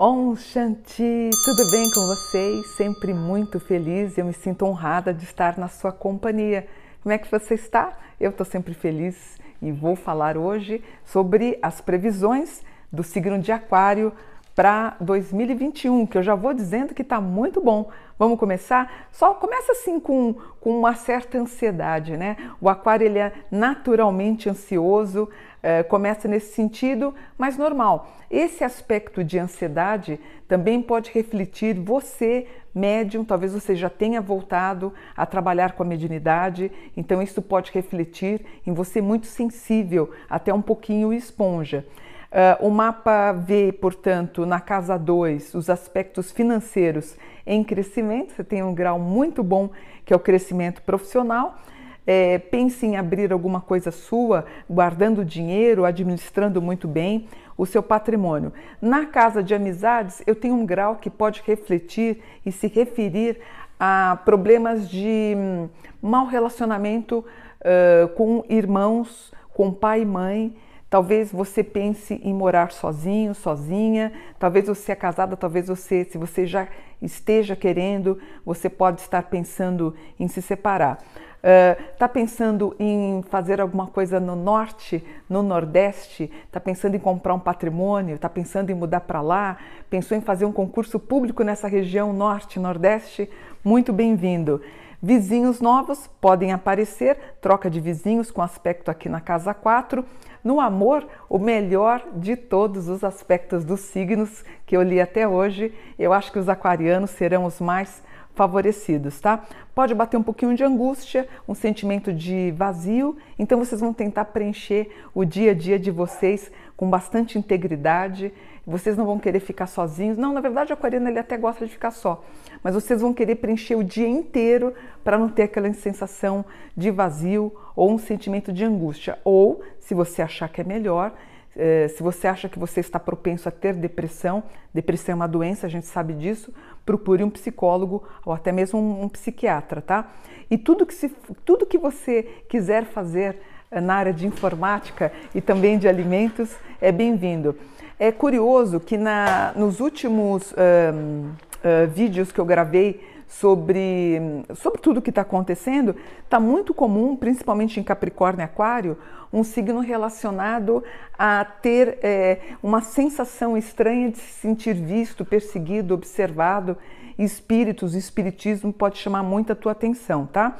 Om Shanti, tudo bem com vocês? Sempre muito feliz e eu me sinto honrada de estar na sua companhia. Como é que você está? Eu estou sempre feliz e vou falar hoje sobre as previsões do signo de Aquário para 2021, que eu já vou dizendo que está muito bom. Vamos começar? Só começa assim com, com uma certa ansiedade, né? O aquário ele é naturalmente ansioso, é, começa nesse sentido, mas normal. Esse aspecto de ansiedade também pode refletir você, médium, talvez você já tenha voltado a trabalhar com a mediunidade, então isso pode refletir em você muito sensível, até um pouquinho esponja. Uh, o mapa vê, portanto, na casa 2, os aspectos financeiros em crescimento, você tem um grau muito bom que é o crescimento profissional. É, pense em abrir alguma coisa sua, guardando dinheiro, administrando muito bem o seu patrimônio. Na casa de amizades, eu tenho um grau que pode refletir e se referir a problemas de hum, mau relacionamento uh, com irmãos, com pai e mãe Talvez você pense em morar sozinho, sozinha. Talvez você é casada, talvez você, se você já esteja querendo, você pode estar pensando em se separar. Está uh, pensando em fazer alguma coisa no norte, no nordeste? Está pensando em comprar um patrimônio? Está pensando em mudar para lá? Pensou em fazer um concurso público nessa região norte, nordeste? Muito bem-vindo. Vizinhos novos podem aparecer, troca de vizinhos com aspecto aqui na casa 4. No amor, o melhor de todos os aspectos dos signos que eu li até hoje, eu acho que os aquarianos serão os mais favorecidos, tá? Pode bater um pouquinho de angústia, um sentimento de vazio, então vocês vão tentar preencher o dia a dia de vocês com bastante integridade. Vocês não vão querer ficar sozinhos. Não, na verdade, o aquariano ele até gosta de ficar só, mas vocês vão querer preencher o dia inteiro para não ter aquela sensação de vazio ou um sentimento de angústia. Ou, se você achar que é melhor, eh, se você acha que você está propenso a ter depressão, depressão é uma doença, a gente sabe disso, procure um psicólogo ou até mesmo um, psiquiatra, tá? E tudo que, se, tudo que você quiser fazer na área de informática e também de alimentos é bem-vindo. É curioso que na, nos últimos um, uh, vídeos que eu gravei sobre, sobre tudo que está acontecendo, está muito comum, principalmente em Capricórnio e Aquário, um signo relacionado a ter é, uma sensação estranha de se sentir visto, perseguido, observado. Espíritos, espiritismo pode chamar muito a tua atenção, tá?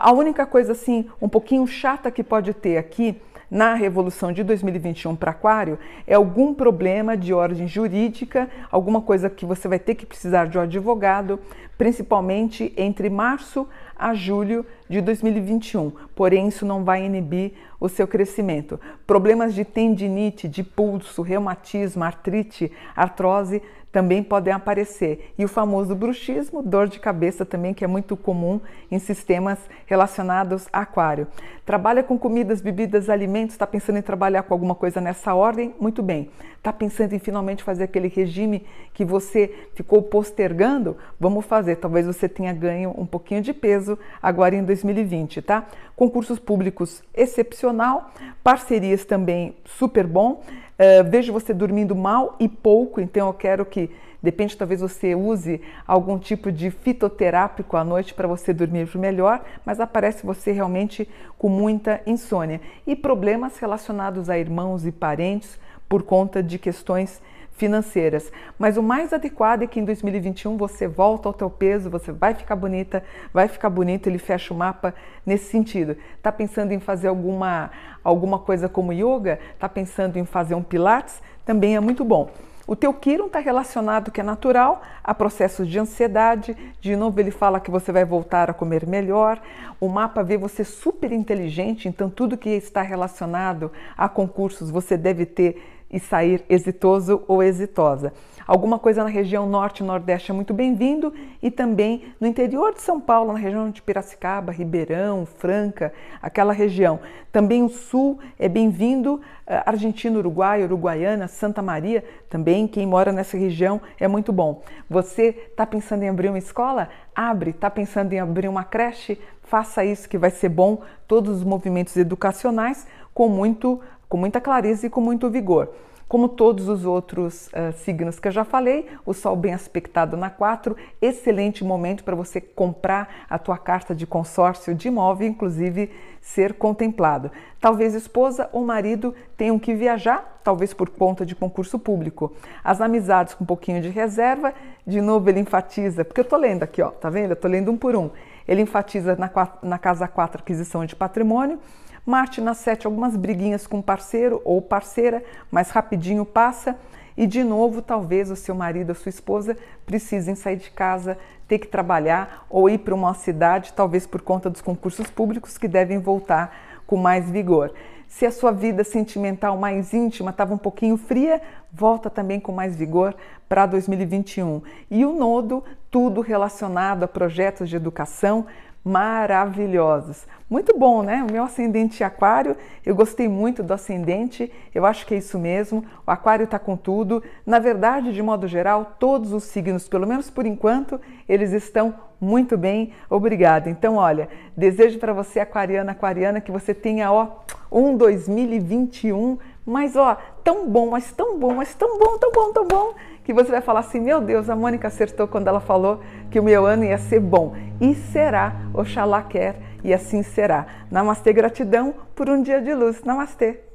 A única coisa assim, um pouquinho chata que pode ter aqui na revolução de 2021 para Aquário é algum problema de ordem jurídica, alguma coisa que você vai ter que precisar de um advogado, principalmente entre março a julho de 2021. Porém, isso não vai inibir o seu crescimento. Problemas de tendinite, de pulso, reumatismo, artrite, artrose também podem aparecer. E o famoso bruxismo, dor de cabeça também, que é muito comum em sistemas relacionados a aquário. Trabalha com comidas, bebidas, alimentos, está pensando em trabalhar com alguma coisa nessa ordem? Muito bem. Está pensando em finalmente fazer aquele regime que você ficou postergando? Vamos fazer. Talvez você tenha ganho um pouquinho de peso agora em 2020, tá? Concursos públicos excepcional, parcerias também super bom. Uh, vejo você dormindo mal e pouco, então eu quero que, depende, talvez você use algum tipo de fitoterápico à noite para você dormir melhor, mas aparece você realmente com muita insônia. E problemas relacionados a irmãos e parentes por conta de questões financeiras. Mas o mais adequado é que em 2021 você volta ao teu peso, você vai ficar bonita, vai ficar bonito, ele fecha o mapa nesse sentido. Tá pensando em fazer alguma alguma coisa como yoga? Tá pensando em fazer um pilates? Também é muito bom. O teu Kiron está relacionado, que é natural, a processos de ansiedade. De novo, ele fala que você vai voltar a comer melhor. O mapa vê você super inteligente, então tudo que está relacionado a concursos você deve ter e sair exitoso ou exitosa. Alguma coisa na região norte e nordeste é muito bem-vindo e também no interior de São Paulo, na região de Piracicaba, Ribeirão, Franca, aquela região. Também o sul é bem-vindo, eh, Argentina, Uruguai, Uruguaiana, Santa Maria, também quem mora nessa região é muito bom. Você está pensando em abrir uma escola? Abre. Está pensando em abrir uma creche? Faça isso que vai ser bom. Todos os movimentos educacionais com muito com muita clareza e com muito vigor. Como todos os outros uh, signos que eu já falei, o Sol bem aspectado na 4, excelente momento para você comprar a tua carta de consórcio de imóvel, inclusive ser contemplado. Talvez esposa ou marido tenham que viajar, talvez por conta de concurso público. As amizades com um pouquinho de reserva, de novo ele enfatiza, porque eu tô lendo aqui, ó, tá vendo? Eu tô lendo um por um. Ele enfatiza na, na casa 4 aquisição de patrimônio, Marte na 7 algumas briguinhas com parceiro ou parceira, mas rapidinho passa. E de novo, talvez o seu marido ou sua esposa precisem sair de casa, ter que trabalhar ou ir para uma cidade, talvez por conta dos concursos públicos que devem voltar com mais vigor. Se a sua vida sentimental mais íntima estava um pouquinho fria, volta também com mais vigor para 2021. E o nodo, tudo relacionado a projetos de educação, maravilhosos. Muito bom, né? O meu ascendente aquário, eu gostei muito do ascendente, eu acho que é isso mesmo. O aquário está com tudo. Na verdade, de modo geral, todos os signos, pelo menos por enquanto, eles estão muito bem. Obrigada. Então, olha, desejo para você, aquariana, aquariana, que você tenha, ó, um 2021 mas ó, tão bom, mas tão bom, mas tão bom, tão bom, tão bom, que você vai falar assim: meu Deus, a Mônica acertou quando ela falou que o meu ano ia ser bom. E será, Oxalá quer, e assim será. Namastê, gratidão por um dia de luz. Namastê.